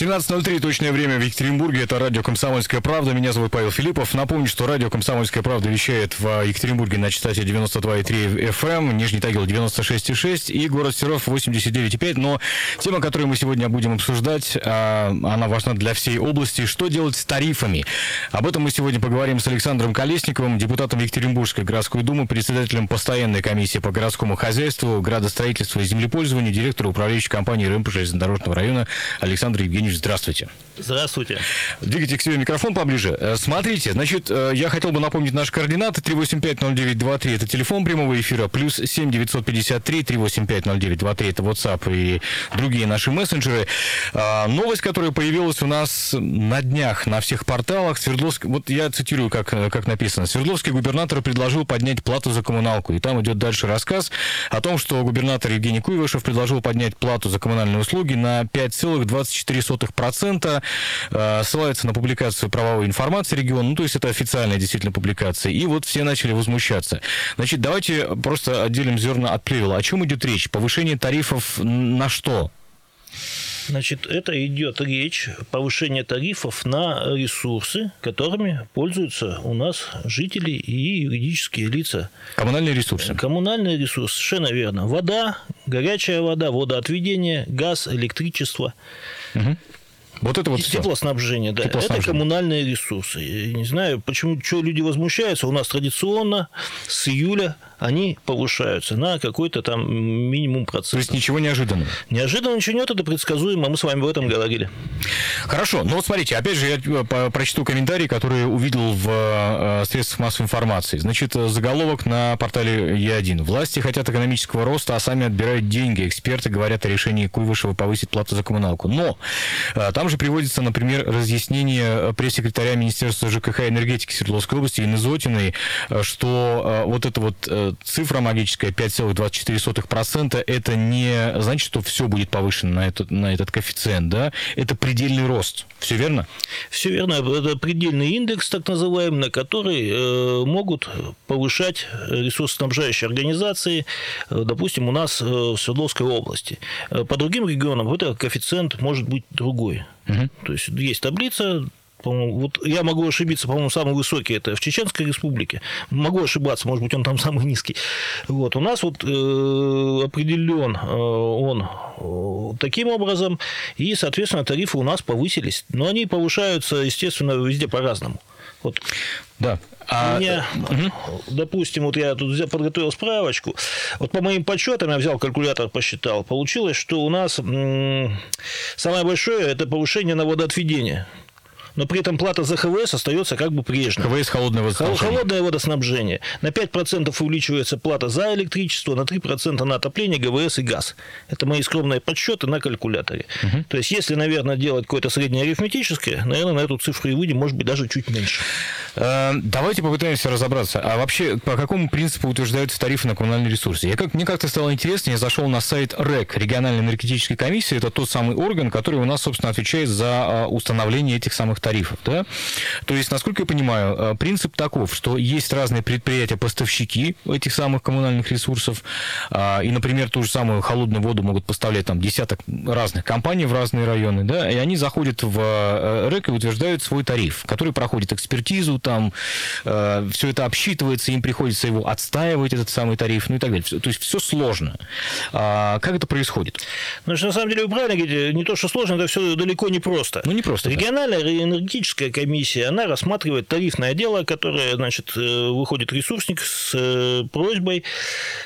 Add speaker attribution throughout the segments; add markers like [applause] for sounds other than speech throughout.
Speaker 1: 17.03, точное время в Екатеринбурге. Это радио «Комсомольская правда». Меня зовут Павел Филиппов. Напомню, что радио «Комсомольская правда» вещает в Екатеринбурге на частоте 92,3 FM, Нижний Тагил 96,6 и город Серов 89,5. Но тема, которую мы сегодня будем обсуждать, а, она важна для всей области. Что делать с тарифами? Об этом мы сегодня поговорим с Александром Колесниковым, депутатом Екатеринбургской городской думы, председателем постоянной комиссии по городскому хозяйству, градостроительству и землепользованию, директору управляющей компании РМП железнодорожного района Александр Евгеньевич, здравствуйте.
Speaker 2: Здравствуйте.
Speaker 1: Двигайте к себе микрофон поближе. Э, Смотрите, значит, э, я хотел бы напомнить наши координаты. 3850923 это телефон прямого эфира, плюс 7953 3850923 это WhatsApp и другие наши мессенджеры. А, Новость, которая появилась у нас на днях на всех порталах. Свердловский, вот я цитирую, как, как написано. Свердловский губернатор предложил поднять плату за коммуналку. И там идет дальше рассказ о том, что губернатор Евгений Куйвышев предложил поднять плату за коммунальные услуги на 5,24%. Э, Ссылается на публикацию правовой информации региона. Ну, то есть это официальная действительно публикация. И вот все начали возмущаться. Значит, давайте просто отделим зерна от плевела. О чем идет речь? Повышение тарифов на что?
Speaker 2: Значит, это идет речь повышение тарифов на ресурсы, которыми пользуются у нас жители и юридические лица.
Speaker 1: Коммунальные ресурсы.
Speaker 2: Коммунальные ресурсы, совершенно верно. Вода, горячая вода, водоотведение, газ, электричество. Mm-hmm.
Speaker 1: Вот это вот все.
Speaker 2: Теплоснабжение, да.
Speaker 1: Теплоснабжение.
Speaker 2: Это коммунальные ресурсы. Я не знаю, почему что люди возмущаются. У нас традиционно с июля они повышаются на какой-то там минимум
Speaker 1: То
Speaker 2: процент.
Speaker 1: есть ничего неожиданного.
Speaker 2: Неожиданно ничего нет, это предсказуемо. Мы с вами об этом говорили.
Speaker 1: Хорошо, ну вот смотрите, опять же, я э, прочту комментарий, который увидел в э, средствах массовой информации. Значит, э, заголовок на портале Е1. Власти хотят экономического роста, а сами отбирают деньги. Эксперты говорят о решении Куйвышева повысить плату за коммуналку. Но э, там же приводится, например, разъяснение э, пресс-секретаря Министерства ЖКХ и энергетики Свердловской области Инны Зотиной, э, что э, вот эта вот цифра магическая 5,24% это не значит, что все будет повышено на этот, на этот коэффициент, да? Это предельный рост. Все верно?
Speaker 2: Все верно. Это предельный индекс, так называемый, на который могут повышать ресурсоснабжающие организации, допустим, у нас в Свердловской области. По другим регионам этот коэффициент может быть другой. То есть есть таблица, вот я могу ошибиться, по-моему, самый высокий это в Чеченской республике. Могу ошибаться, может быть, он там самый низкий. Вот. У нас вот э, определен э, он э, таким образом, и, соответственно, тарифы у нас повысились. Но они повышаются, естественно, везде по-разному. Вот
Speaker 1: Да.
Speaker 2: у
Speaker 1: А,
Speaker 2: меня, допустим, вот я тут взял- подготовил справочку. Вот по моим подсчетам, я взял калькулятор, посчитал, получилось, что у нас м, самое большое – это повышение на водоотведение. Но при этом плата за ХВС остается как бы прежней.
Speaker 1: КВС холодное
Speaker 2: Хол-
Speaker 1: водоснабжение.
Speaker 2: Холодное водоснабжение. На 5% увеличивается плата за электричество, на 3% на отопление, ГВС и газ. Это мои скромные подсчеты на калькуляторе. То есть, если, наверное, делать какое-то среднее арифметическое, наверное, на эту цифру и выйдем, может быть, даже чуть меньше.
Speaker 1: Э, Давайте попытаемся разобраться. А вообще, по какому принципу утверждаются тарифы на коммунальные ресурсы? Я как, мне как-то стало интересно, я зашел на сайт РЭК, региональной энергетической комиссии. Это тот самый орган, который у нас, собственно, отвечает за а, установление этих самых тарифов. Да? То есть, насколько я понимаю, э, принцип таков, что есть разные предприятия-поставщики этих самых коммунальных ресурсов. а, И, например, ту же самую холодную воду могут поставлять там десяток разных компаний в разные районы. Да? И они заходят в э, РЭК и утверждают свой тариф, который проходит экспертизу, там все это обсчитывается, им приходится его отстаивать, этот самый тариф, ну и так далее. То есть все сложно. А как это происходит?
Speaker 2: Ну, на самом деле вы правильно говорите, не то, что сложно, это все далеко не просто.
Speaker 1: Ну, не просто, да.
Speaker 2: Энергетическая комиссия, она рассматривает тарифное дело, которое, значит, э, выходит ресурсник с э, просьбой,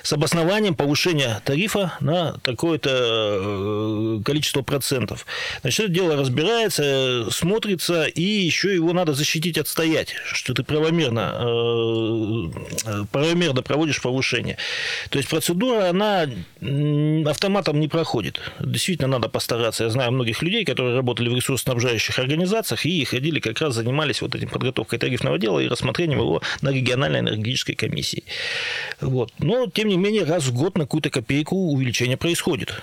Speaker 2: с обоснованием повышения тарифа на такое-то э, количество процентов. Значит, это дело разбирается, смотрится, и еще его надо защитить, отстоять, что ты правомерно, правомерно проводишь повышение. То есть процедура, она автоматом не проходит. Действительно, надо постараться. Я знаю многих людей, которые работали в ресурсоснабжающих организациях ходили, как раз занимались вот этим подготовкой тарифного дела и рассмотрением его на региональной энергетической комиссии. Вот. Но, тем не менее, раз в год на какую-то копейку увеличение происходит.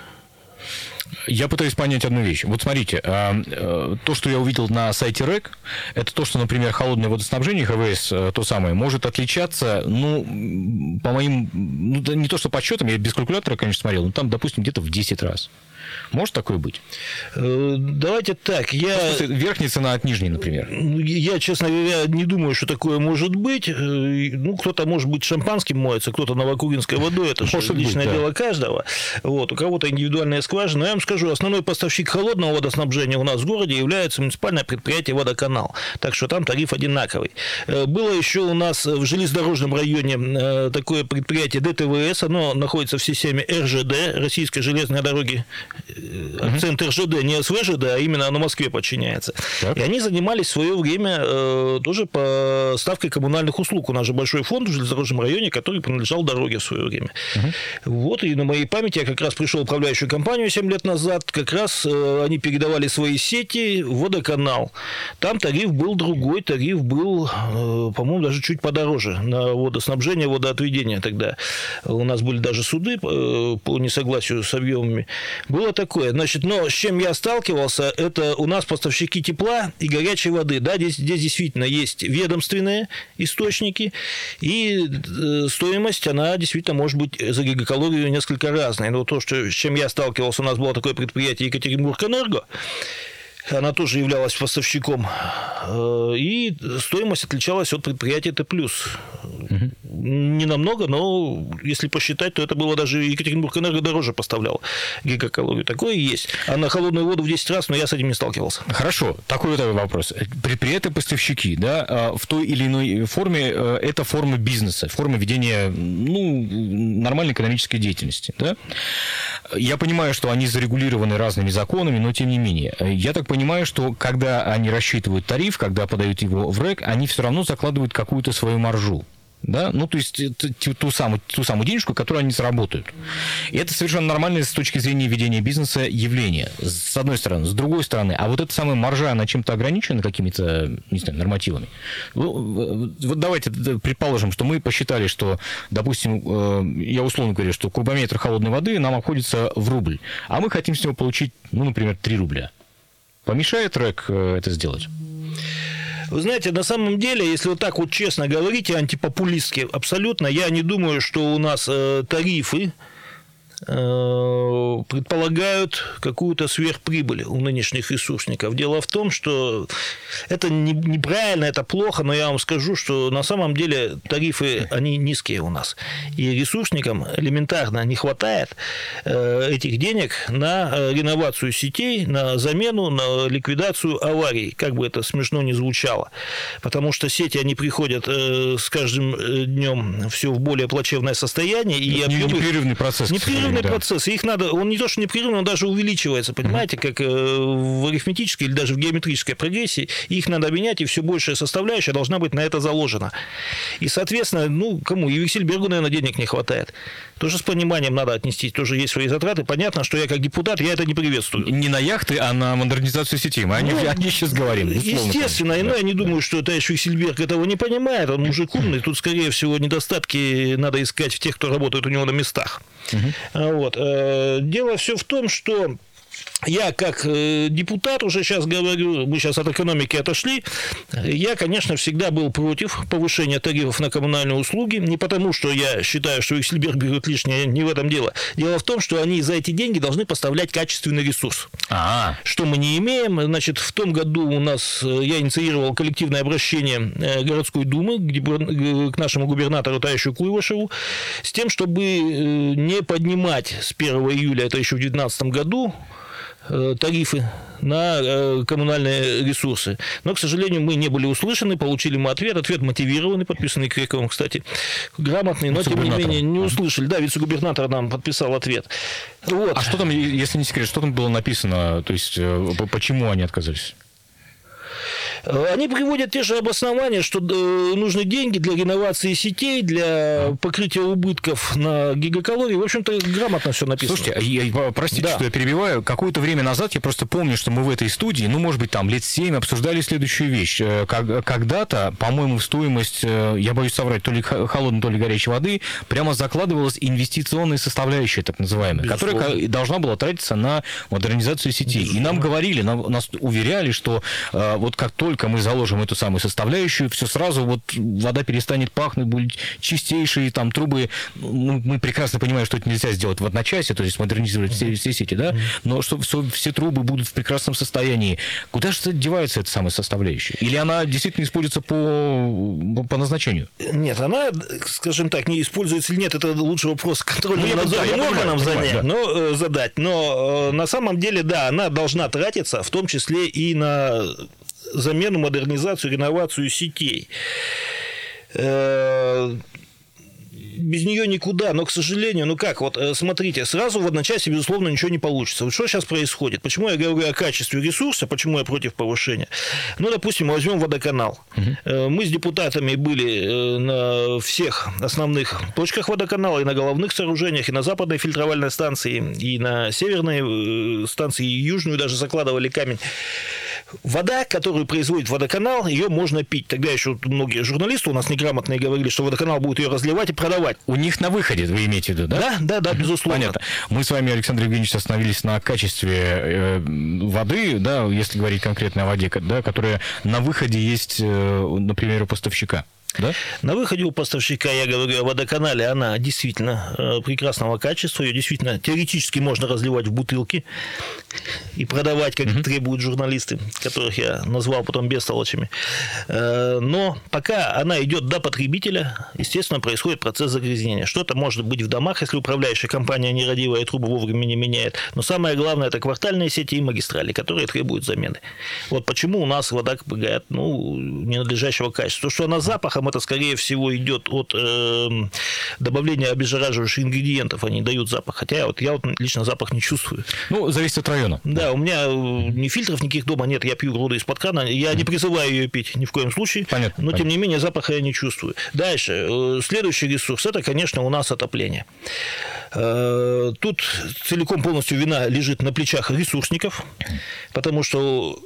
Speaker 1: Я пытаюсь понять одну вещь. Вот смотрите, а, э, то, что я увидел на сайте РЭК, это то, что, например, холодное водоснабжение ХВС, э, то самое, может отличаться, ну, по моим, ну, не то, что подсчетам, я без калькулятора, конечно, смотрел, но там, допустим, где-то в 10 раз. Может такое быть?
Speaker 2: Э, давайте так, я...
Speaker 1: Верхняя цена от нижней, например.
Speaker 2: Я, честно говоря, не думаю, что такое может быть. Ну, кто-то, может быть, шампанским моется, кто-то новокуринской водой. Это может личное быть, да. дело каждого. Вот. У кого-то индивидуальная скважина. Но я вам скажу, основной поставщик холодного водоснабжения у нас в городе является муниципальное предприятие «Водоканал». Так что там тариф одинаковый. Э, было еще у нас в железнодорожном районе такое предприятие ДТВС. Оно находится в системе РЖД, Российской железной дороги акцент РЖД не СВЖД, а именно на Москве подчиняется. Так. И они занимались в свое время э, тоже по ставке коммунальных услуг. У нас же большой фонд в железнодорожном районе, который принадлежал дороге в свое время. Угу. Вот, и на моей памяти я как раз пришел в управляющую компанию 7 лет назад, как раз э, они передавали свои сети водоканал. Там тариф был другой, тариф был, э, по-моему, даже чуть подороже на водоснабжение, водоотведение тогда. У нас были даже суды э, по несогласию с объемами. Было такое. Значит, но с чем я сталкивался, это у нас поставщики тепла и горячей воды. Да, здесь, здесь действительно есть ведомственные источники, и стоимость, она действительно может быть за гигакалорию несколько разная. Но то, что, с чем я сталкивался, у нас было такое предприятие Екатеринбург-Энерго, она тоже являлась поставщиком. Э, и стоимость отличалась от предприятия Т+. Угу. Не намного, но если посчитать, то это было даже Екатеринбург энерго дороже поставлял гигакалорию. Такое есть. А на холодную воду в 10 раз, но я с этим не сталкивался.
Speaker 1: Хорошо. Такой вот вопрос. Предприятия-поставщики, да, а в той или иной форме э, это форма бизнеса, форма ведения ну, нормальной экономической деятельности. Да? Я понимаю, что они зарегулированы разными законами, но тем не менее. Я так понимаю, что когда они рассчитывают тариф, когда подают его в РЭК, они все равно закладывают какую-то свою маржу да, ну, то есть ту самую, ту самую денежку, которую они заработают. И это совершенно нормальное с точки зрения ведения бизнеса явление, с одной стороны. С другой стороны, а вот эта самая маржа, она чем-то ограничена какими-то, не знаю, нормативами? Ну, вот давайте предположим, что мы посчитали, что, допустим, э, я условно говорю, что кубометр холодной воды нам обходится в рубль, а мы хотим с него получить, ну, например, 3 рубля. Помешает РЭК э, это сделать?
Speaker 2: Вы знаете, на самом деле, если вот так вот честно говорить, антипопулистски абсолютно, я не думаю, что у нас э, тарифы предполагают какую-то сверхприбыль у нынешних ресурсников. Дело в том, что это неправильно, это плохо, но я вам скажу, что на самом деле тарифы, они низкие у нас. И ресурсникам элементарно не хватает э, этих денег на э, реновацию сетей, на замену, на ликвидацию аварий, как бы это смешно ни звучало. Потому что сети, они приходят с каждым днем все в более плачевное состояние.
Speaker 1: И объемы... Непрерывный процесс.
Speaker 2: Непрерывный непрерывный да. процесс. Их надо, он не то, что непрерывный, он даже увеличивается, понимаете, mm-hmm. как э, в арифметической или даже в геометрической прогрессии. Их надо менять, и все большая составляющая должна быть на это заложена. И, соответственно, ну, кому? И Виксельбергу, наверное, денег не хватает. Тоже с пониманием надо отнести. Тоже есть свои затраты. Понятно, что я как депутат, я это не приветствую.
Speaker 1: Не на яхты, а на модернизацию сети. Мы ну, о ней сейчас говорим.
Speaker 2: Естественно. Да. Но я не думаю, что товарищ Виксельберг этого не понимает. Он мужик умный. Тут, скорее всего, недостатки надо искать в тех, кто работает у него на местах. Угу. Вот. Э, дело все в том, что я как э, депутат уже сейчас говорю, мы сейчас от экономики отошли, я, конечно, всегда был против повышения тарифов на коммунальные услуги, не потому, что я считаю, что Виксельберг берет лишнее, не в этом дело. Дело в том, что они за эти деньги должны поставлять качественный ресурс. А-а-а. Что мы не имеем. Значит, в том году у нас, э, я инициировал коллективное обращение э, городской думы к нашему губернатору Таищу Куйвашеву с тем, чтобы не поднимать с 1 июля, это еще в 2019 году, тарифы на э, коммунальные ресурсы. Но, к сожалению, мы не были услышаны, получили мы ответ, ответ мотивированный, подписанный Криковым, кстати, грамотный, но, тем не менее, не услышали. Да, вице-губернатор нам подписал ответ.
Speaker 1: Вот. А что там, если не секрет, что там было написано, то есть, э, почему они отказались?
Speaker 2: Они приводят те же обоснования, что э, нужны деньги для реновации сетей, для покрытия убытков на гигакалории. В общем-то, грамотно все написано.
Speaker 1: Слушайте, я, простите, да. что я перебиваю. Какое-то время назад я просто помню, что мы в этой студии, ну, может быть, там лет 7 обсуждали следующую вещь. Э, когда-то, по-моему, в стоимость, э, я боюсь соврать, то ли холодной, то ли горячей воды, прямо закладывалась инвестиционная составляющая, так называемая, Безусловно. которая должна была тратиться на модернизацию сетей. Безусловно. И нам говорили, нам, нас уверяли, что э, вот как только мы заложим эту самую составляющую, все сразу вот вода перестанет пахнуть, будут чистейшие там трубы. Ну, мы прекрасно понимаем, что это нельзя сделать в одночасье, то есть модернизировать все, все сети, да, но что все, все трубы будут в прекрасном состоянии. Куда же девается эта самая составляющая? Или она действительно используется по, по назначению?
Speaker 2: Нет, она, скажем так, не используется или нет, это лучше вопрос контрольным ну, надзорным органам занять, да. но, э, задать. Но э, на самом деле, да, она должна тратиться, в том числе и на замену, модернизацию, реновацию сетей э, без нее никуда. Но, к сожалению, ну как, вот э, смотрите, сразу в одночасье, безусловно, ничего не получится. Вот что сейчас происходит? Почему я говорю о качестве ресурса, почему я против повышения? Ну, допустим, возьмем водоканал. Угу. Мы с депутатами были на всех основных точках водоканала, и на головных сооружениях, и на западной фильтровальной станции, и на северной станции, и южную даже закладывали камень. Вода, которую производит водоканал, ее можно пить. Тогда еще многие журналисты у нас неграмотные говорили, что водоканал будет ее разливать и продавать.
Speaker 1: У них на выходе, вы имеете в виду, да?
Speaker 2: Да, да, да, безусловно.
Speaker 1: Понятно. Мы с вами, Александр Евгеньевич, остановились на качестве э, воды, да, если говорить конкретно о воде, да, которая на выходе есть, э, например, у поставщика. Да?
Speaker 2: На выходе у поставщика, я говорю о водоканале, она действительно э, прекрасного качества, ее действительно теоретически можно разливать в бутылки и продавать, как угу. требуют журналисты, которых я назвал потом бестолочами. Э, но пока она идет до потребителя, естественно, происходит процесс загрязнения. Что-то может быть в домах, если управляющая компания нерадивая трубы вовремя не меняет. Но самое главное, это квартальные сети и магистрали, которые требуют замены. Вот почему у нас вода ну, ненадлежащего качества. То, что она запаха запахом это, скорее всего, идет от э, добавления обеззараживающих ингредиентов. Они дают запах. Хотя вот я вот лично запах не чувствую.
Speaker 1: Ну, зависит от района.
Speaker 2: Да, да. у меня э, ни фильтров никаких дома нет. Я пью воду из-под крана. Я не призываю ее пить ни в коем случае. Понятно. Но, понятно. тем не менее, запаха я не чувствую. Дальше. Э, следующий ресурс – это, конечно, у нас отопление. Э, тут целиком полностью вина лежит на плечах ресурсников, потому что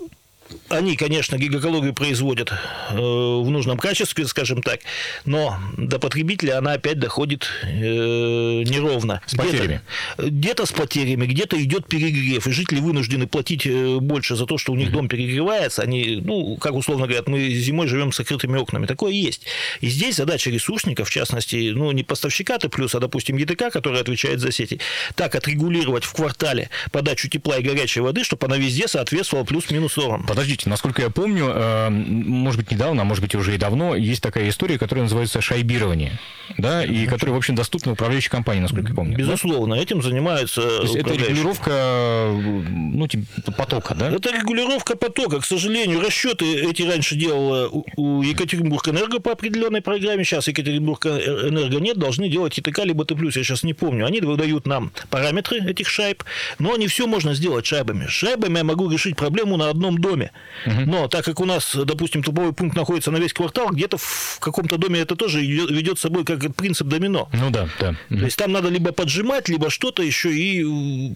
Speaker 2: они, конечно, гигакалорию производят э, в нужном качестве, скажем так, но до потребителя она опять доходит э, неровно.
Speaker 1: С потерями.
Speaker 2: Где-то, где-то с потерями, где-то идет перегрев, и жители вынуждены платить э, больше за то, что у них дом перегревается. Они, ну, как условно говорят, мы зимой живем с закрытыми окнами. Такое есть. И здесь задача ресурсников, в частности, ну, не поставщика-то плюс, а, допустим, ЕТК, который отвечает за сети, так отрегулировать в квартале подачу тепла и горячей воды, чтобы она везде соответствовала плюс-минус нормам.
Speaker 1: Подождите, насколько я помню, э, может быть, недавно, а может быть, уже и давно, есть такая история, которая называется шайбирование, да, и которая, в общем, доступна управляющей компании, насколько я помню.
Speaker 2: Безусловно, да? этим занимаются То
Speaker 1: есть это регулировка, ну, типа, потока, да?
Speaker 2: Это регулировка потока. К сожалению, расчеты эти раньше делала у Екатеринбург Энерго по определенной программе, сейчас Екатеринбург Энерго нет, должны делать ИТК либо Т+, я сейчас не помню. Они выдают нам параметры этих шайб, но не все можно сделать шайбами. Шайбами я могу решить проблему на одном доме доме. Угу. Но так как у нас, допустим, трубовой пункт находится на весь квартал, где-то в каком-то доме это тоже ведет с собой как принцип домино.
Speaker 1: Ну да, да.
Speaker 2: То есть там надо либо поджимать, либо что-то еще. И,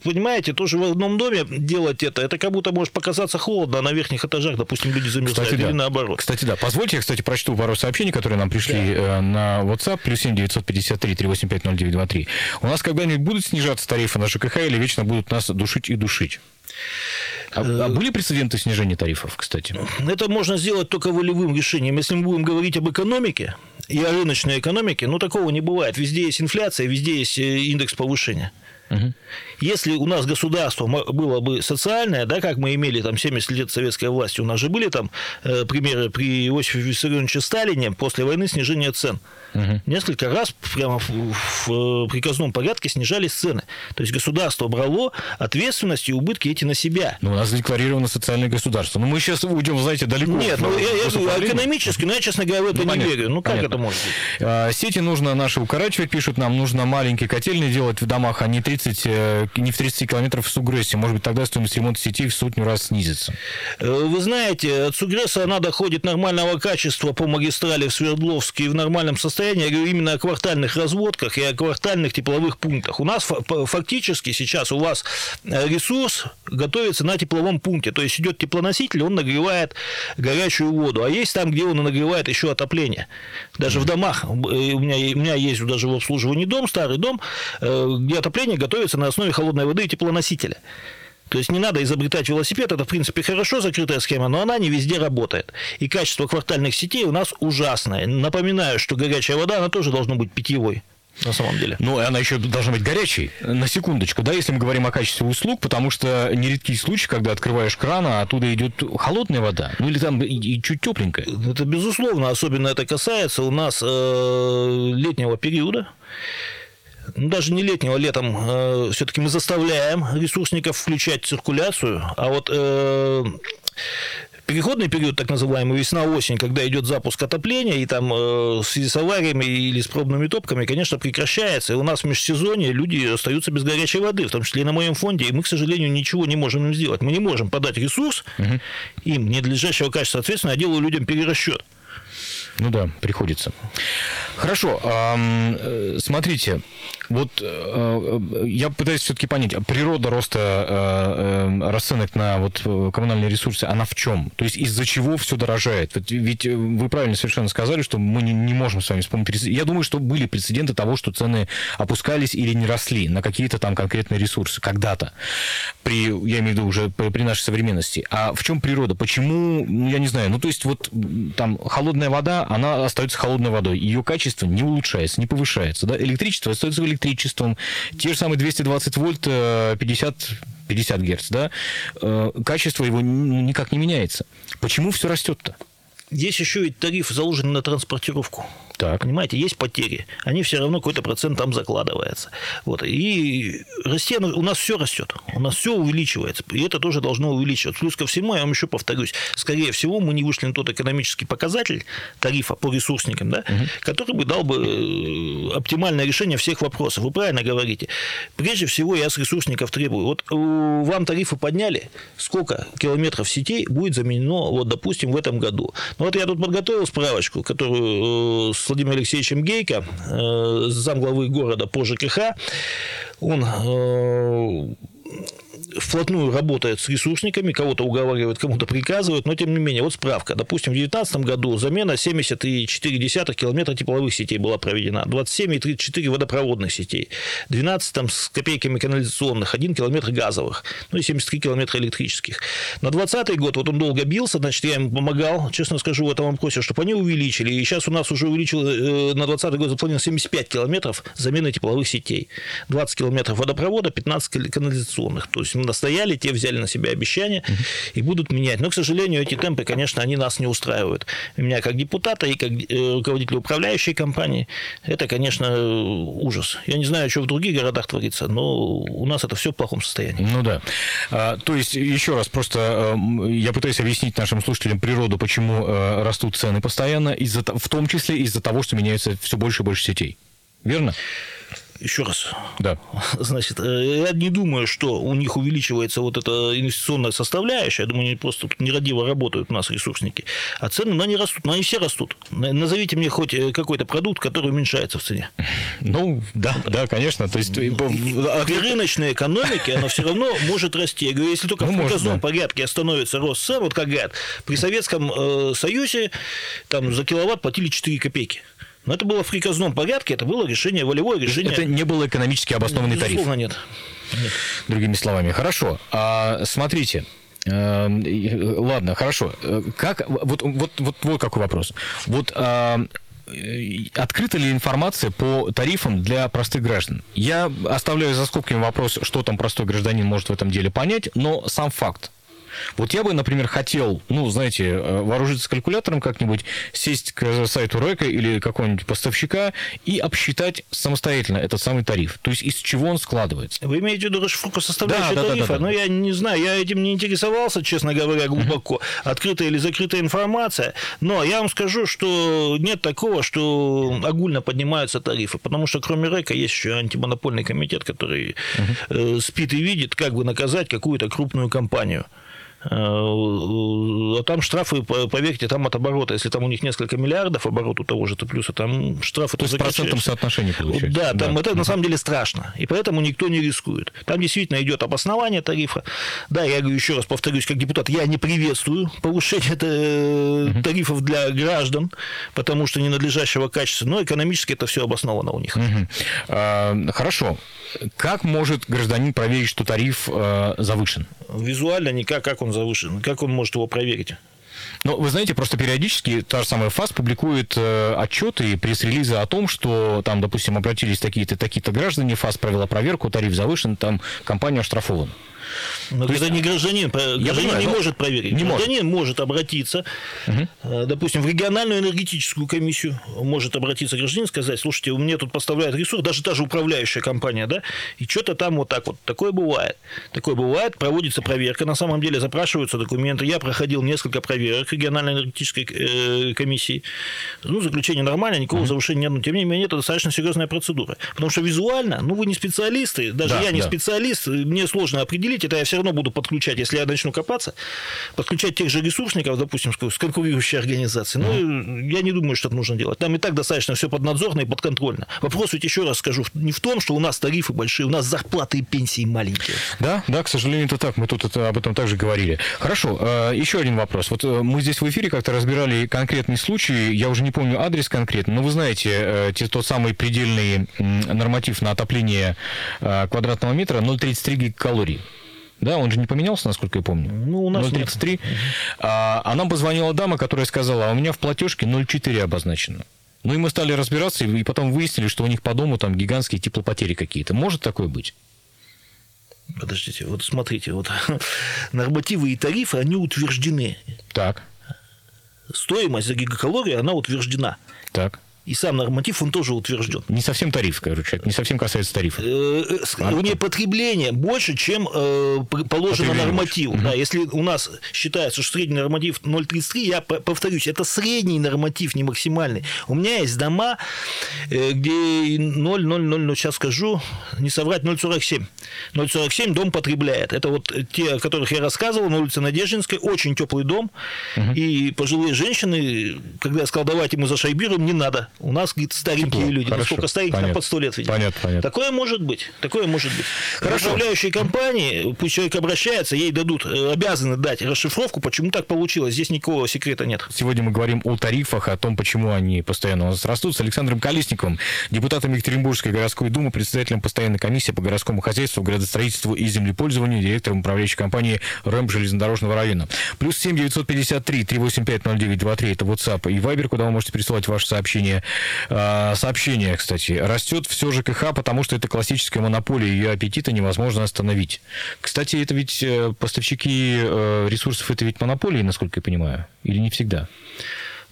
Speaker 2: понимаете, тоже в одном доме делать это, это как будто может показаться холодно, а на верхних этажах, допустим, люди замерзают кстати, или
Speaker 1: да.
Speaker 2: наоборот.
Speaker 1: Кстати, да. Позвольте, я, кстати, прочту пару сообщений, которые нам пришли да. Э, на WhatsApp, плюс 7 953 385 0923. У нас когда-нибудь будут снижаться тарифы на ЖКХ или вечно будут нас душить и душить? А, а были прецеденты снижения тарифов, кстати?
Speaker 2: Это можно сделать только волевым решением. Если мы будем говорить об экономике и о рыночной экономике, ну, такого не бывает. Везде есть инфляция, везде есть э, индекс повышения. Угу. Если у нас государство было бы социальное, да, как мы имели там 70 лет советской власти, у нас же были там э, примеры при Иосифе Виссарионовиче Сталине после войны снижения цен. Угу. Несколько раз прямо в, в, в приказном порядке снижались цены. То есть государство брало ответственность и убытки эти на себя.
Speaker 1: Ну, у нас задекларировано социальное государство. Но ну, мы сейчас уйдем, знаете, далеко.
Speaker 2: Нет, ну я, я экономически, но я, честно говоря, в это ну, не верю. Ну, как понятно. это может быть?
Speaker 1: А, сети нужно наши укорачивать, пишут нам, нужно маленькие котельные делать в домах, а не 30 30, э, не в 30 километров в Сугрессе? Может быть, тогда стоимость ремонта сетей в сотню раз снизится?
Speaker 2: Э, вы знаете, от Сугресса она доходит нормального качества по магистрали в Свердловске и в нормальном состоянии. Я говорю именно о квартальных разводках и о квартальных тепловых пунктах. У нас фактически сейчас у вас ресурс готовится на тепловом пункте. То есть идет теплоноситель, он нагревает горячую воду. А есть там, где он нагревает еще отопление. Даже в домах. У меня, у меня есть даже в обслуживании дом, старый дом, э, где отопление готовится на основе холодной воды и теплоносителя. То есть не надо изобретать велосипед, это, в принципе, хорошо закрытая схема, но она не везде работает. И качество квартальных сетей у нас ужасное. Напоминаю, что горячая вода, она тоже должна быть питьевой на самом деле.
Speaker 1: Ну, и она еще должна быть горячей. На секундочку, да, если мы говорим о качестве услуг, потому что нередки случаи, когда открываешь кран, а оттуда идет холодная вода, ну или там и, и чуть тепленькая.
Speaker 2: Это безусловно, особенно это касается у нас э, летнего периода. Ну, даже не летнего, летом э, все-таки мы заставляем ресурсников включать циркуляцию, а вот э, переходный период, так называемый весна-осень, когда идет запуск отопления, и там э, в связи с авариями или с пробными топками, конечно, прекращается. И у нас в межсезонье люди остаются без горячей воды, в том числе и на моем фонде, и мы, к сожалению, ничего не можем им сделать. Мы не можем подать ресурс угу. им ненадлежащего качества, соответственно, я делаю людям перерасчет.
Speaker 1: Ну да, приходится. Хорошо, э, смотрите, вот э, я пытаюсь все-таки понять, природа роста э, расценок на вот коммунальные ресурсы, она в чем? То есть из-за чего все дорожает? Ведь вы правильно совершенно сказали, что мы не, можем с вами вспомнить. Я думаю, что были прецеденты того, что цены опускались или не росли на какие-то там конкретные ресурсы когда-то, при, я имею в виду уже при нашей современности. А в чем природа? Почему, я не знаю, ну то есть вот там холодная вода, она остается холодной водой, ее качество не улучшается, не повышается, да? электричество остается электричеством, те же самые 220 вольт, 50 э, 50 Гц, да, э, качество его никак не меняется. Почему все растет-то?
Speaker 2: Здесь еще и тариф заложен на транспортировку. Так. Понимаете, есть потери, они все равно какой-то процент там закладывается. Вот. И расти, у нас все растет, у нас все увеличивается, и это тоже должно увеличиваться. Плюс ко всему, я вам еще повторюсь, скорее всего, мы не вышли на тот экономический показатель тарифа по ресурсникам, да, угу. который бы дал бы э, оптимальное решение всех вопросов. Вы правильно говорите. Прежде всего, я с ресурсников требую. Вот э, вам тарифы подняли, сколько километров сетей будет заменено, вот, допустим, в этом году. Ну, вот я тут подготовил справочку, которую с Владимиром Алексеевичем Гейко, э, замглавы города по ЖКХ. Он э, вплотную работает с ресурсниками, кого-то уговаривает, кому-то приказывает, но тем не менее, вот справка. Допустим, в 2019 году замена 70,4 километра тепловых сетей была проведена, 27,34 водопроводных сетей, 12 с копейками канализационных, 1 километр газовых, ну и 73 километра электрических. На 2020 год вот он долго бился, значит, я ему помогал, честно скажу, в этом вопросе, чтобы они увеличили, и сейчас у нас уже увеличилось, э, на 2020 год запланировано 75 километров замены тепловых сетей, 20 километров водопровода, 15 канализационных, то есть настояли, те взяли на себя обещания и будут менять. Но, к сожалению, эти темпы, конечно, они нас не устраивают. Меня как депутата и как э, руководителя управляющей компании, это, конечно, ужас. Я не знаю, что в других городах творится, но у нас это все в плохом состоянии.
Speaker 1: Ну да. А, то есть, еще раз, просто э, я пытаюсь объяснить нашим слушателям природу, почему э, растут цены постоянно, из-за, в том числе из-за того, что меняется все больше и больше сетей. Верно?
Speaker 2: Еще раз.
Speaker 1: Да. [laughs]
Speaker 2: Значит, э, я не думаю, что у них увеличивается вот эта инвестиционная составляющая. Я думаю, они просто нерадиво работают у нас ресурсники. А цены, ну, они растут. Но они все растут. Назовите мне хоть э, какой-то продукт, который уменьшается в цене. [laughs]
Speaker 1: Ну, да, да, конечно. То есть... Э,
Speaker 2: При рыночной экономике она все равно может расти. Я говорю, если только ну, в приказном да. порядке остановится рост цен, вот как говорят, при Советском Союзе там за киловатт платили 4 копейки. Но это было в приказном порядке, это было решение, волевое решение.
Speaker 1: Это не было экономически обоснованный тариф.
Speaker 2: нет. нет.
Speaker 1: Другими словами. Хорошо. А, смотрите, эм, Ладно, хорошо. Как, вот, вот, вот, вот какой вопрос. Вот а, открыта ли информация по тарифам для простых граждан? Я оставляю за скобками вопрос, что там простой гражданин может в этом деле понять, но сам факт Вот я бы, например, хотел, ну, знаете, э, вооружиться калькулятором как-нибудь, сесть к сайту РЭКа или какого-нибудь поставщика и обсчитать самостоятельно этот самый тариф. То есть из чего он складывается.
Speaker 2: Вы имеете в виду расшифровку составляющей
Speaker 1: Да, да, да,
Speaker 2: тарифа?
Speaker 1: да, да.
Speaker 2: Ну, я не знаю, я этим не интересовался, честно говоря, глубоко. Открытая или закрытая информация. Но я вам скажу, что нет такого, что огульно поднимаются тарифы. Потому что кроме РЭКа есть еще антимонопольный комитет, который э, спит и видит, как бы наказать какую-то крупную компанию. А там штрафы, по- поверьте, там от оборота. Если там у них несколько миллиардов оборот у того же плюса, там штрафы...
Speaker 1: То есть в процентном соотношении получается.
Speaker 2: Да, там это на самом деле страшно. И поэтому никто не рискует. Там действительно идет обоснование тарифа. Да, я говорю еще раз повторюсь, как депутат, я не приветствую повышение э, тарифов для граждан, потому что ненадлежащего качества, но экономически это все обосновано у них.
Speaker 1: Мгм. А, Хорошо. Как может гражданин проверить, что тариф э, завышен?
Speaker 2: Визуально никак, как он завышен, как он может его проверить?
Speaker 1: Ну, вы знаете, просто периодически та же самая ФАС публикует э, отчеты и пресс-релизы о том, что там, допустим, обратились такие-то, такие-то граждане, ФАС провела проверку, тариф завышен, там компания оштрафована.
Speaker 2: Но
Speaker 1: То
Speaker 2: это
Speaker 1: есть,
Speaker 2: не гражданин. Гражданин
Speaker 1: понимаю,
Speaker 2: не может проверить.
Speaker 1: Не может.
Speaker 2: гражданин может, обратиться, э, допустим, в региональную энергетическую комиссию. Может обратиться гражданин и сказать, слушайте, мне тут поставляют ресурс, даже та же управляющая компания, да, и что-то там вот так вот. Такое бывает. Такое бывает, проводится проверка. На самом деле запрашиваются документы. Я проходил несколько проверок региональной энергетической э, комиссии. Ну, заключение нормально, никакого завышения нет. Но, тем не менее, это достаточно серьезная процедура. Потому что визуально, ну, вы не специалисты, даже
Speaker 1: Да,
Speaker 2: я не
Speaker 1: да.
Speaker 2: специалист, мне сложно определить, это я все равно буду подключать, если я начну копаться, подключать тех же ресурсников, допустим, с конкурирующей организации. Ну, я не думаю, что это нужно делать. Там и так достаточно все поднадзорно и подконтрольно. Вопрос ведь еще раз скажу, не в том, что у нас тарифы большие, у нас зарплаты и пенсии маленькие.
Speaker 1: Да, да, к сожалению, это так. Мы тут это- об этом также говорили. Хорошо, э, еще один вопрос. Вот э, мы здесь в эфире как-то разбирали конкретный случай, я уже не помню адрес конкретно, но вы знаете, э, те- тот самый предельный норматив на отопление квадратного метра 0,33 гигакалорий. Да, он же не поменялся, насколько я помню.
Speaker 2: Ну, у нас нет.
Speaker 1: 0,33. А, а нам позвонила дама, которая сказала, а у меня в платежке 0,4 обозначено. Ну и мы стали разбираться, и потом выяснили, что у них по дому там гигантские теплопотери какие-то. Может такое быть?
Speaker 2: Подождите, вот смотрите, вот [laughs] нормативы и тарифы, они утверждены.
Speaker 1: Так,
Speaker 2: Стоимость за гигакалорию, она утверждена.
Speaker 1: так.
Speaker 2: И сам норматив, он тоже утвержден.
Speaker 1: Не совсем тариф, короче, не совсем касается тарифа.
Speaker 2: Э,
Speaker 1: А,
Speaker 2: у нее потребление больше, чем э, положено нормативу. Да, если у нас считается, что средний норматив 0,33, я по- повторюсь, это средний норматив, не максимальный. У меня есть дома, э, где 0,000, сейчас скажу, не соврать, 0,47. 0,47 дом потребляет. Это вот те, о которых я рассказывал, на улице Надеждинской, очень теплый дом. И пожилые женщины, когда я сказал, давайте мы зашайбируем, не надо. У нас, говорит, старенькие
Speaker 1: Тепло.
Speaker 2: люди.
Speaker 1: Хорошо.
Speaker 2: Насколько старенькие,
Speaker 1: Понятно.
Speaker 2: под 100 лет, видимо.
Speaker 1: Понятно, понятно.
Speaker 2: Такое может быть. Такое может быть.
Speaker 1: Хорошо.
Speaker 2: Управляющие компании, пусть человек обращается, ей дадут, э, обязаны дать расшифровку, почему так получилось. Здесь никакого секрета нет.
Speaker 1: Сегодня мы говорим о тарифах, о том, почему они постоянно у нас растут, с Александром Колесниковым, депутатом Екатеринбургской городской думы, председателем постоянной комиссии по городскому хозяйству, градостроительству и землепользованию, директором управляющей компании РЭМ железнодорожного района. Плюс 7 953 385 0923 это WhatsApp и Viber, куда вы можете присылать ваши сообщения. А, Сообщение, кстати, растет все ЖКХ, потому что это классическая монополия, ее аппетита невозможно остановить. Кстати, это ведь э, поставщики э, ресурсов, это ведь монополии, насколько я понимаю, или не всегда?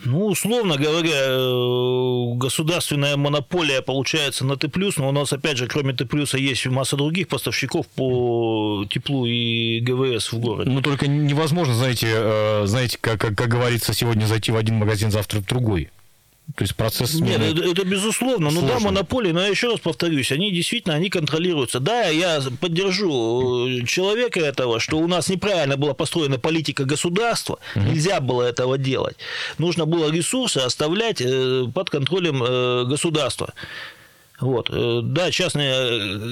Speaker 2: Ну, условно говоря, э, государственная монополия получается на Т+, но у нас, опять же, кроме Т+, есть масса других поставщиков по теплу и ГВС в городе.
Speaker 1: Ну, только невозможно, знаете, знаете как, как, как говорится, сегодня зайти в один магазин, завтра в другой. То есть процесс
Speaker 2: Нет,
Speaker 1: смены...
Speaker 2: это, это безусловно. Ну да,
Speaker 1: сложен.
Speaker 2: монополии, но я еще раз повторюсь, они действительно они контролируются. Да, я поддержу э, человека этого, что у нас неправильно была построена политика государства, нельзя было этого делать. Нужно было ресурсы оставлять э, под контролем э, государства. Вот. э, Да, частные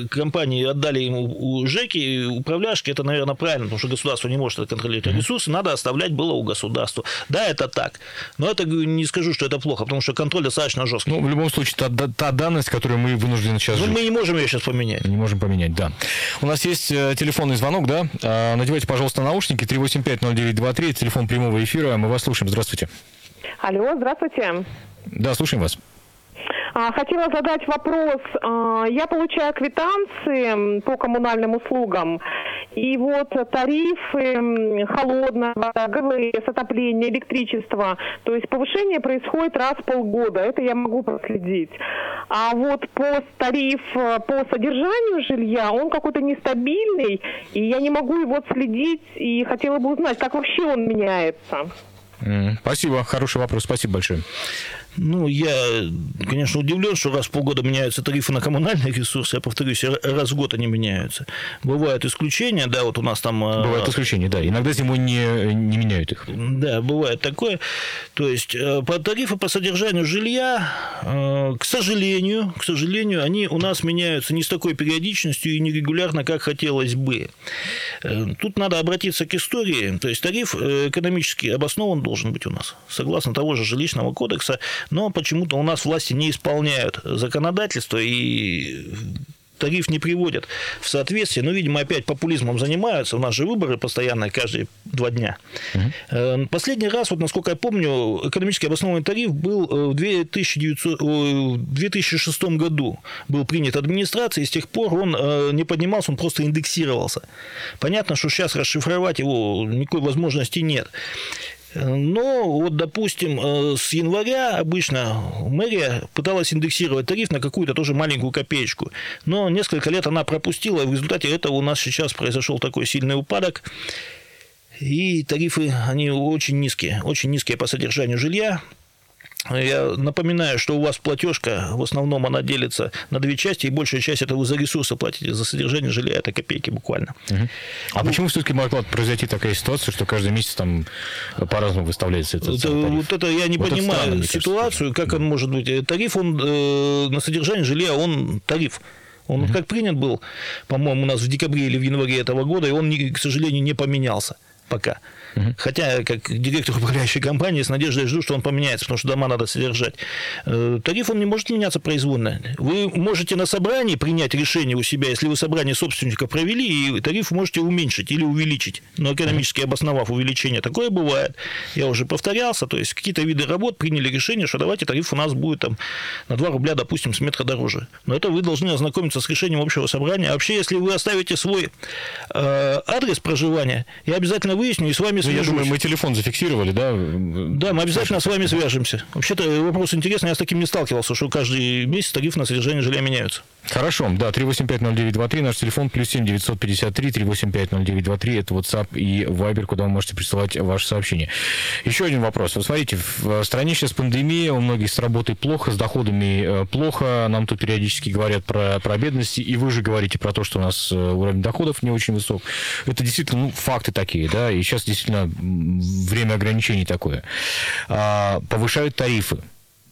Speaker 2: э, компании отдали ему у ЖЭКи, управляшки, это, наверное, правильно, потому что государство не может это контролировать. Ресурсы надо оставлять было у государства. Да, это так. Но это не скажу, что это плохо, потому что контроль достаточно жесткий.
Speaker 1: Ну, в любом случае, та, та- данность, которую мы вынуждены сейчас
Speaker 2: Ну,
Speaker 1: жить.
Speaker 2: мы не можем ее сейчас поменять.
Speaker 1: Не можем поменять, да. У нас есть э, телефонный звонок, да? А, надевайте, пожалуйста, наушники. 385-0923, телефон прямого эфира. Мы вас слушаем. Здравствуйте.
Speaker 3: Алло, здравствуйте.
Speaker 1: Да, слушаем вас.
Speaker 3: А, хотела задать вопрос. А, я получаю квитанции по коммунальным услугам. И вот тарифы холодная вода, ГВС, отопление, электричество. То есть повышение происходит раз в полгода. Это я могу проследить. А вот по тариф по содержанию жилья, он какой-то нестабильный, и я не могу его следить, и хотела бы узнать, как вообще он меняется.
Speaker 1: Спасибо, хороший вопрос, спасибо большое.
Speaker 2: Ну, я, конечно, удивлен, что раз в полгода меняются тарифы на коммунальные ресурсы. Я повторюсь, раз в год они меняются. Бывают исключения, да, вот у нас там...
Speaker 1: А, бывают исключения, да. Иногда зимой не, не меняют их.
Speaker 2: Да, бывает такое. То есть, э, по тарифы по содержанию жилья, э, к сожалению, к сожалению, они у нас меняются не с такой периодичностью и нерегулярно, как хотелось бы. Э, тут надо обратиться к истории. То есть, тариф экономически обоснован должен быть у нас. Согласно того же жилищного кодекса, но почему-то у нас власти не исполняют законодательство и тариф не приводят в соответствие. Но, видимо, опять популизмом занимаются. У нас же выборы постоянно каждые два дня. Угу. Последний раз, вот насколько я помню, экономически обоснованный тариф был э, в 2009, в 2006 году. Был принят администрацией, и с тех пор он э, не поднимался, он просто индексировался. Понятно, что сейчас расшифровать его никакой возможности нет. Но вот, допустим, э, с января обычно мэрия пыталась индексировать тариф на какую-то тоже маленькую копеечку. Но несколько лет она пропустила, и в результате этого у нас сейчас произошел такой сильный упадок. И тарифы, они очень низкие, очень низкие по содержанию жилья. Я напоминаю, что у вас платежка, в основном она делится на две части, и большая часть это вы за ресурсы платите, за содержание жилья, это копейки буквально.
Speaker 1: Угу. А ну, почему все-таки могла произойти такая ситуация, что каждый месяц там по-разному выставляется этот
Speaker 2: это, Вот это я не вот понимаю странно, ситуацию, кажется, как да. он может быть. Тариф он э, на содержание жилья, он тариф. Он угу. как принят был, по-моему, у нас в декабре или в январе этого года, и он, к сожалению, не поменялся пока. Угу. Хотя, как директор управляющей компании, с надеждой жду, что он поменяется, потому что дома надо содержать. Э, тариф он не может меняться произвольно. Вы можете на собрании принять решение у себя, если вы собрание собственников провели, и тариф можете уменьшить или увеличить, но экономически обосновав увеличение. Такое бывает. Я уже повторялся, то есть какие-то виды работ приняли решение, что давайте тариф у нас будет там на 2 рубля, допустим, с метра дороже. Но это вы должны ознакомиться с решением общего собрания. А вообще, если вы оставите свой э, адрес проживания, я обязательно выясню и с вами
Speaker 1: свяжусь. Ну, я думаю, мы телефон зафиксировали, да?
Speaker 2: Да, мы обязательно с вами свяжемся. Вообще-то вопрос интересный, я с таким не сталкивался, что каждый месяц тариф на содержание жилья меняются.
Speaker 1: Хорошо, да, 3850923, наш телефон, плюс 7 953 3850923, это WhatsApp и Viber, куда вы можете присылать ваши сообщения. Еще один вопрос. Вот смотрите, в стране сейчас пандемия, у многих с работой плохо, с доходами э, плохо, нам тут периодически говорят про, про бедность, и вы же говорите про то, что у нас э, уровень доходов не очень высок. Это действительно ну, факты такие, да, и сейчас действительно время ограничений такое. А, повышают тарифы.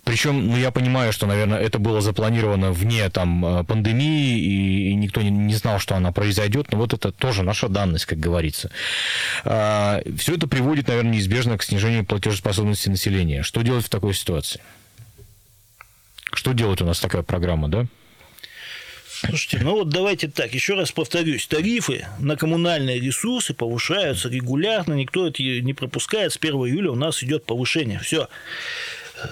Speaker 1: Причем, ну, я понимаю, что, наверное, это было запланировано вне там э, пандемии, и, и никто не, не знал, что она произойдет, но вот это тоже наша данность, как говорится. А, все это приводит, наверное, неизбежно к снижению платежеспособности населения. Что делать в такой ситуации? Что делать у нас такая программа, да?
Speaker 2: Слушайте, ну вот давайте так, еще раз повторюсь, тарифы на коммунальные ресурсы повышаются регулярно, никто это не пропускает, с 1 июля у нас идет повышение, все.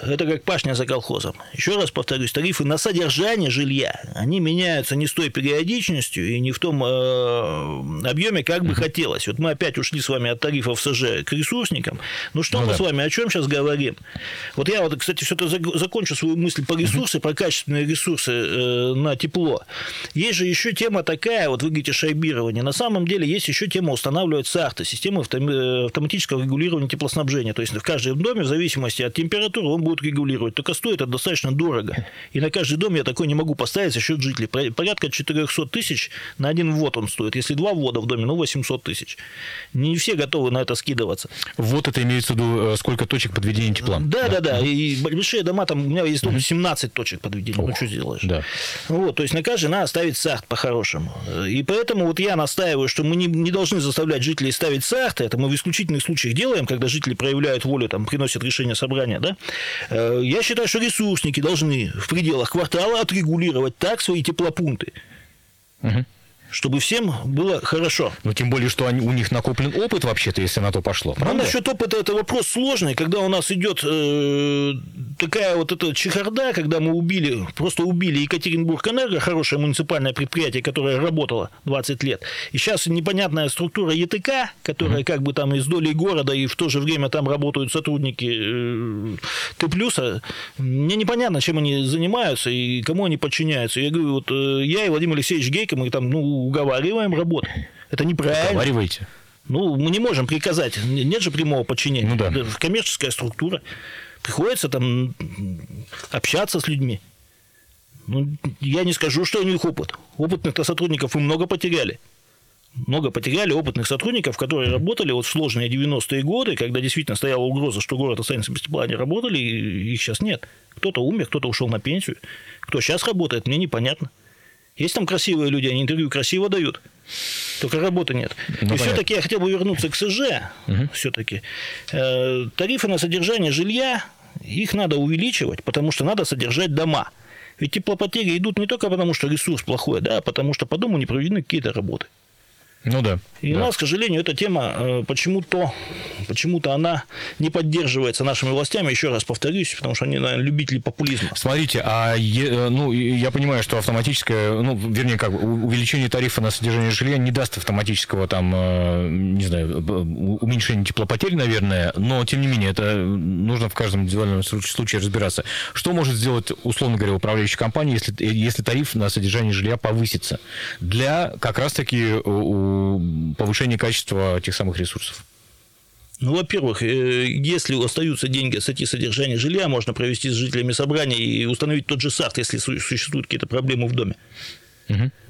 Speaker 2: Это как пашня за колхозом. Еще раз повторюсь, тарифы на содержание жилья, они меняются не с той периодичностью и не в том э, объеме, как бы хотелось. Вот мы опять ушли с вами от тарифов СЖ к ресурсникам. Ну что ну, мы да. с вами о чем сейчас говорим? Вот я вот, кстати, все-таки закончу свою мысль по ресурсы, про качественные ресурсы э, на тепло. Есть же еще тема такая, вот вы говорите шайбирование. На самом деле есть еще тема устанавливать САРТа, систему автоматического регулирования теплоснабжения. То есть в каждом доме, в зависимости от температуры, он будут регулировать. Только стоит это достаточно дорого. И на каждый дом я такой не могу поставить за счет жителей. Порядка 400 тысяч на один ввод он стоит. Если два ввода в доме, ну 800 тысяч. Не все готовы на это скидываться.
Speaker 1: Вот это имеется в виду, э, сколько точек подведения тепла.
Speaker 2: Да, да, да. да. И большие дома, там у меня есть дома 17 точек подведения. Ох, ну, что сделаешь? Да. Вот, то есть на каждый надо ставить САХТ по-хорошему. И поэтому вот я настаиваю, что мы не, не должны заставлять жителей ставить САХТ. Это мы в исключительных случаях делаем, когда жители проявляют волю, там, приносят решение собрания, да. Э, я считаю, что ресурсники должны в пределах квартала отрегулировать так свои теплопункты. Угу. Чтобы всем было хорошо.
Speaker 1: Ну, тем более, что они, у них накоплен опыт вообще-то, если на то пошло.
Speaker 2: Ну,
Speaker 1: правда?
Speaker 2: насчет опыта это вопрос сложный, когда у нас идет э, такая вот эта чехарда, когда мы убили, просто убили Екатеринбург Энерго, хорошее муниципальное предприятие, которое работало 20 лет. И сейчас непонятная структура ЕТК, которая как бы там из доли города, и в то же время там работают сотрудники э, Т плюса. Мне непонятно, чем они занимаются и кому они подчиняются. Я говорю, вот э, я и Владимир Алексеевич Гейко, мы там, ну, уговариваем работать. Это неправильно.
Speaker 1: Уговариваете.
Speaker 2: Ну, мы не можем приказать, нет же прямого подчинения.
Speaker 1: Ну да.
Speaker 2: Это коммерческая структура. Приходится там общаться с людьми. Ну, я не скажу, что у них опыт. Опытных-то сотрудников мы много потеряли. Много потеряли опытных сотрудников, которые работали вот в сложные 90-е годы, когда действительно стояла угроза, что город останется без тепла, они работали, и их сейчас нет. Кто-то умер, кто-то ушел на пенсию. Кто сейчас работает, мне непонятно. Есть там красивые люди, они интервью красиво дают. Только работы нет.
Speaker 1: Ну,
Speaker 2: и все-таки я хотел бы вернуться к СЖ. Все-таки Э, тарифы на содержание жилья их надо увеличивать, потому что надо содержать дома. Ведь теплопотери идут не только потому, что ресурс плохой, да, а потому что по дому не проведены какие-то работы.
Speaker 1: Ну да.
Speaker 2: И
Speaker 1: да.
Speaker 2: у нас, к сожалению, эта тема э, почему-то, почему-то она не поддерживается нашими властями, еще раз повторюсь, потому что они, наверное, любители популизма.
Speaker 1: Смотрите, а е- э, ну, я понимаю, что автоматическое, ну, вернее, как, увеличение тарифа на содержание жилья не даст автоматического там, э, не знаю, уменьшения теплопотерь, наверное, но, тем не менее, это нужно в каждом индивидуальном слу- случае разбираться. Что может сделать, условно говоря, управляющая компания, если, если тариф на содержание жилья повысится для как раз-таки повышения качества тех самых ресурсов?
Speaker 2: Ну, во-первых, э, если остаются деньги от статьи содержания жилья, можно провести с жителями собрания и установить тот же САФТ, если су- существуют какие-то проблемы в доме.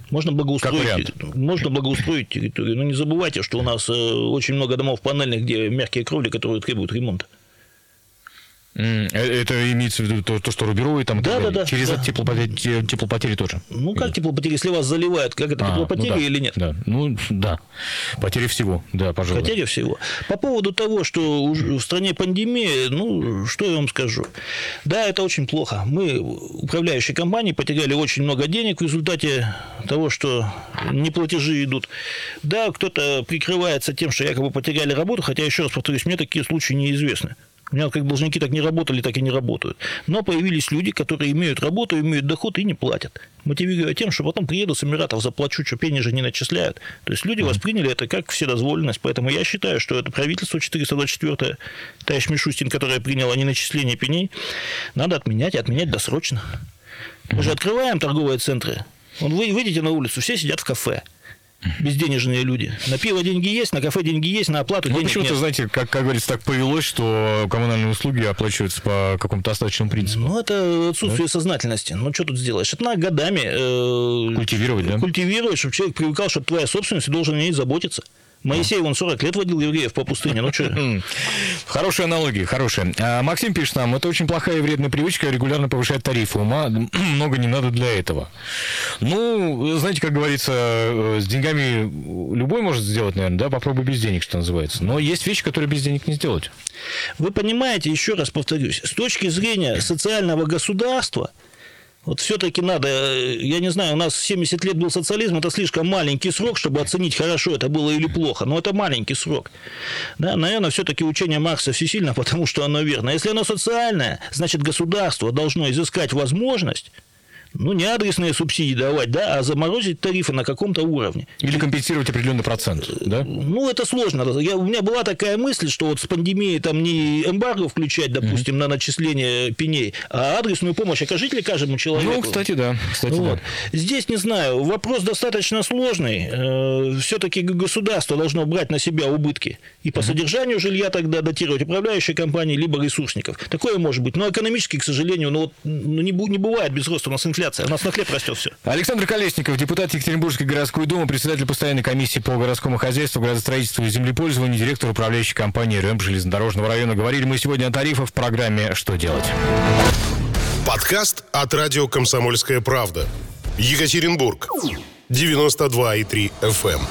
Speaker 2: Можно благоустроить, можно благоустроить территорию. Но не забывайте, что у нас э, очень много домов панельных, где мягкие кровли, которые требуют ремонта.
Speaker 1: Э, Это имеется в виду то, то, что рубероид там
Speaker 2: Да,
Speaker 1: так
Speaker 2: да, да,
Speaker 1: Через
Speaker 2: да.
Speaker 1: теплопотери, те- теплопотери тоже?
Speaker 2: Ну, как теплопотери, если вас заливают, как это,
Speaker 1: А,
Speaker 2: теплопотери
Speaker 1: ну да,
Speaker 2: или нет?
Speaker 1: Да, ну да. Потери всего, да, пожалуй.
Speaker 2: Потеря всего. По поводу того, что в стране пандемия, ну, что я вам скажу. Да, это очень плохо. Мы, управляющие компании, потеряли очень много денег в результате того, что неплатежи идут. Да, кто-то прикрывается тем, что якобы потеряли работу, хотя, еще раз повторюсь, мне такие случаи неизвестны. У меня как должники так не работали, так и не работают. Но появились люди, которые имеют работу, имеют доход и не платят. Мотивируя тем, что потом приеду с Эмиратов, заплачу, что пени же не начисляют. То есть люди восприняли это как вседозволенность. Поэтому я считаю, что это правительство 424 товарищ Мишустин, которое приняло неначисление пеней, надо отменять и отменять досрочно. Мы же открываем торговые центры. Вы выйдете на улицу, все сидят в кафе. Безденежные люди. На пиво деньги есть, на кафе деньги есть, на оплату
Speaker 1: Ну,
Speaker 2: денег
Speaker 1: почему-то,
Speaker 2: нет.
Speaker 1: знаете, как, как говорится, так повелось, что коммунальные услуги оплачиваются по какому-то остаточному принципу.
Speaker 2: Ну, это отсутствие сознательности. Ну, что тут сделаешь? Это надо годами э,
Speaker 1: Культивировать, да?
Speaker 2: культивировать, чтобы человек привыкал, что твоя собственность, и должен о ней заботиться. Моисей, он 40 лет водил евреев по пустыне. Ну, что?
Speaker 1: М, Хорошая аналогия, хорошая. А, Максим пишет нам, это очень плохая и вредная привычка регулярно повышать тарифы. Ума [clears throat] много не надо для этого. Ну, знаете, как говорится, э, с деньгами любой может сделать, наверное, да, попробуй без денег, что называется. Но есть вещи, которые без денег не сделать.
Speaker 2: Вы понимаете, еще раз повторюсь, с точки зрения социального государства, вот все-таки надо, э, я не знаю, у нас 70 лет был социализм, это слишком маленький срок, чтобы оценить, хорошо это было или плохо, но это маленький срок. Да, наверное, все-таки учение Маркса всесильно, [laughs] потому что оно верно. Если оно социальное, значит, государство должно изыскать возможность ну, не адресные субсидии давать, да, а заморозить тарифы на каком-то уровне.
Speaker 1: Или компенсировать определенный процент, да?
Speaker 2: Ну, это сложно. Я, у меня была такая мысль, что вот с пандемией там не эмбарго включать, допустим, на начисление пеней, а адресную помощь окажите каждому человеку.
Speaker 1: Ну, кстати, да. Кстати,
Speaker 2: Вот.
Speaker 1: да.
Speaker 2: Здесь не знаю, вопрос достаточно сложный. Все-таки государство должно брать на себя убытки и по содержанию жилья тогда датировать управляющие компании, либо ресурсников. Такое может быть. Но экономически, к сожалению, ну, вот, ну, не, не бывает без роста. У нас инфляция. У нас на хлеб растет все.
Speaker 1: Александр Колесников, депутат Екатеринбургской городской думы, председатель постоянной комиссии по городскому хозяйству, градостроительству и землепользованию, директор управляющей компании РЭМ железнодорожного района. Говорили мы сегодня о тарифах в программе «Что делать?».
Speaker 4: Подкаст от радио «Комсомольская правда». Екатеринбург. 92,3 FM.